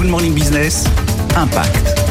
Good Morning Business, Impact.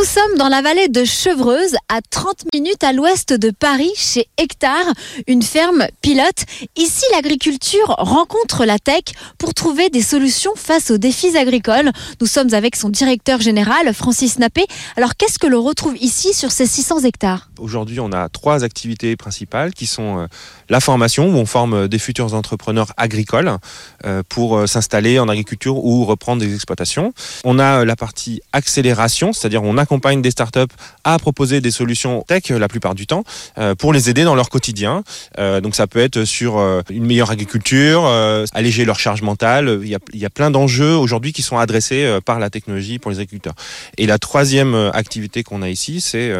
Nous sommes dans la vallée de Chevreuse, à 30 minutes à l'ouest de Paris, chez Hectare, une ferme pilote. Ici, l'agriculture rencontre la tech pour trouver des solutions face aux défis agricoles. Nous sommes avec son directeur général, Francis Nappé. Alors, qu'est-ce que l'on retrouve ici sur ces 600 hectares? Aujourd'hui, on a trois activités principales qui sont euh, la formation, où on forme des futurs entrepreneurs agricoles euh, pour euh, s'installer en agriculture ou reprendre des exploitations. On a la partie accélération, c'est-à-dire on accompagne des startups à proposer des solutions tech la plupart du temps euh, pour les aider dans leur quotidien. Euh, donc ça peut être sur euh, une meilleure agriculture, alléger leur charge mentale. Il y a, il y a plein d'enjeux aujourd'hui qui sont adressés par la technologie pour les agriculteurs. Et la troisième activité qu'on a ici, c'est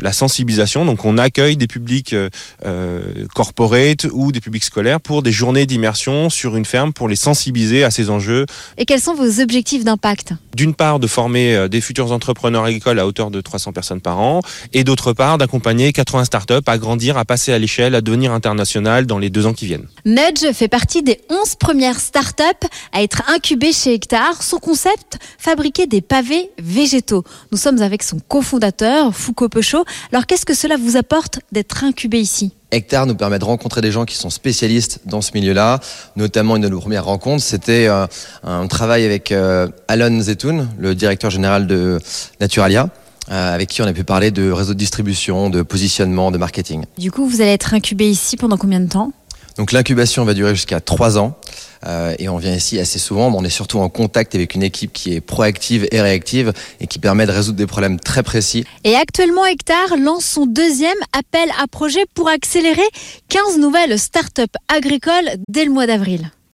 la sensibilisation. Donc on accueille des publics corporate ou des publics scolaires pour des journées d'immersion sur une ferme pour les sensibiliser à ces enjeux. Et quels sont vos objectifs d'impact? D'une part, de former des futurs entrepreneurs agricole à hauteur de 300 personnes par an, et d'autre part d'accompagner 80 startups à grandir, à passer à l'échelle, à devenir international dans les deux ans qui viennent. Nudge fait partie des 11 premières startups à être incubées chez Hectare. Son concept, fabriquer des pavés végétaux. Nous sommes avec son cofondateur, Foucault Peuchot. Alors qu'est-ce que cela vous apporte d'être incubé ici? Hectare nous permet de rencontrer des gens qui sont spécialistes dans ce milieu-là. Notamment, une de nos premières rencontres, c'était euh, un travail avec euh, Alon Zetoun, le directeur général de Naturalia. Euh, avec qui on a pu parler de réseau de distribution, de positionnement, de marketing. Du coup, vous allez être incubé ici pendant combien de temps? Donc l'incubation va durer jusqu'à trois ans. Euh, et on vient ici assez souvent, mais on est surtout en contact avec une équipe qui est proactive et réactive et qui permet de résoudre des problèmes très précis. Et actuellement, Hectare lance son deuxième appel à projet pour accélérer 15 nouvelles startups agricoles dès le mois d'avril.